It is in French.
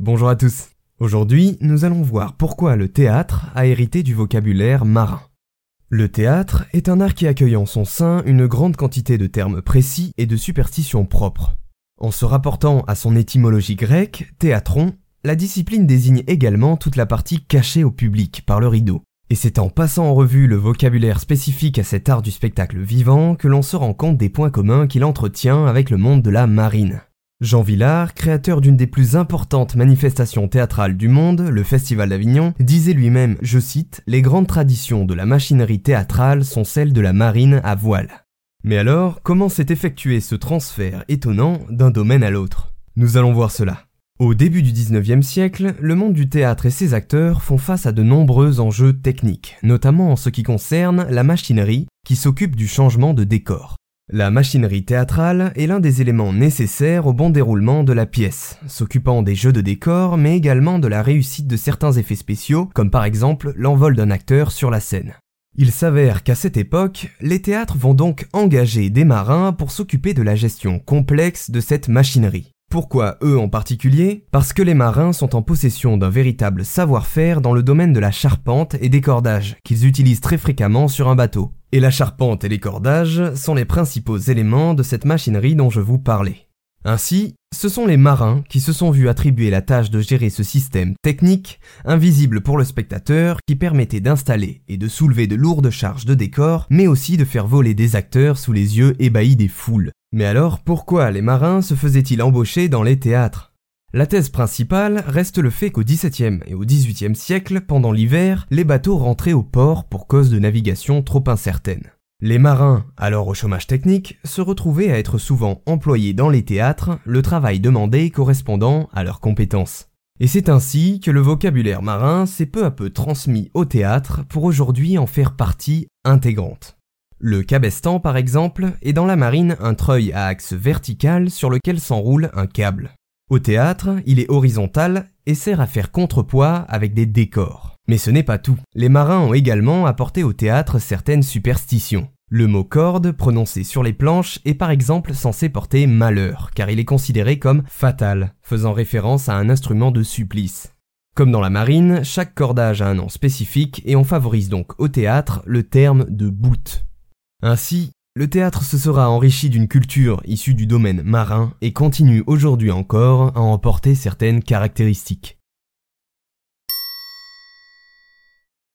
Bonjour à tous. Aujourd'hui, nous allons voir pourquoi le théâtre a hérité du vocabulaire marin. Le théâtre est un art qui accueille en son sein une grande quantité de termes précis et de superstitions propres. En se rapportant à son étymologie grecque, théatron, la discipline désigne également toute la partie cachée au public par le rideau. Et c'est en passant en revue le vocabulaire spécifique à cet art du spectacle vivant que l'on se rend compte des points communs qu'il entretient avec le monde de la marine. Jean Villard, créateur d'une des plus importantes manifestations théâtrales du monde, le Festival d'Avignon, disait lui-même, je cite, Les grandes traditions de la machinerie théâtrale sont celles de la marine à voile. Mais alors, comment s'est effectué ce transfert étonnant d'un domaine à l'autre? Nous allons voir cela. Au début du 19e siècle, le monde du théâtre et ses acteurs font face à de nombreux enjeux techniques, notamment en ce qui concerne la machinerie qui s'occupe du changement de décor. La machinerie théâtrale est l'un des éléments nécessaires au bon déroulement de la pièce, s'occupant des jeux de décor mais également de la réussite de certains effets spéciaux, comme par exemple l'envol d'un acteur sur la scène. Il s'avère qu'à cette époque, les théâtres vont donc engager des marins pour s'occuper de la gestion complexe de cette machinerie. Pourquoi eux en particulier? Parce que les marins sont en possession d'un véritable savoir-faire dans le domaine de la charpente et des cordages, qu'ils utilisent très fréquemment sur un bateau. Et la charpente et les cordages sont les principaux éléments de cette machinerie dont je vous parlais. Ainsi, ce sont les marins qui se sont vus attribuer la tâche de gérer ce système technique, invisible pour le spectateur, qui permettait d'installer et de soulever de lourdes charges de décor, mais aussi de faire voler des acteurs sous les yeux ébahis des foules. Mais alors, pourquoi les marins se faisaient-ils embaucher dans les théâtres? La thèse principale reste le fait qu'au XVIIe et au XVIIIe siècle, pendant l'hiver, les bateaux rentraient au port pour cause de navigation trop incertaine. Les marins, alors au chômage technique, se retrouvaient à être souvent employés dans les théâtres, le travail demandé correspondant à leurs compétences. Et c'est ainsi que le vocabulaire marin s'est peu à peu transmis au théâtre pour aujourd'hui en faire partie intégrante. Le cabestan, par exemple, est dans la marine un treuil à axe vertical sur lequel s'enroule un câble. Au théâtre, il est horizontal et sert à faire contrepoids avec des décors. Mais ce n'est pas tout. Les marins ont également apporté au théâtre certaines superstitions. Le mot corde, prononcé sur les planches, est par exemple censé porter malheur, car il est considéré comme fatal, faisant référence à un instrument de supplice. Comme dans la marine, chaque cordage a un nom spécifique et on favorise donc au théâtre le terme de bout. Ainsi, le théâtre se sera enrichi d'une culture issue du domaine marin et continue aujourd'hui encore à en porter certaines caractéristiques.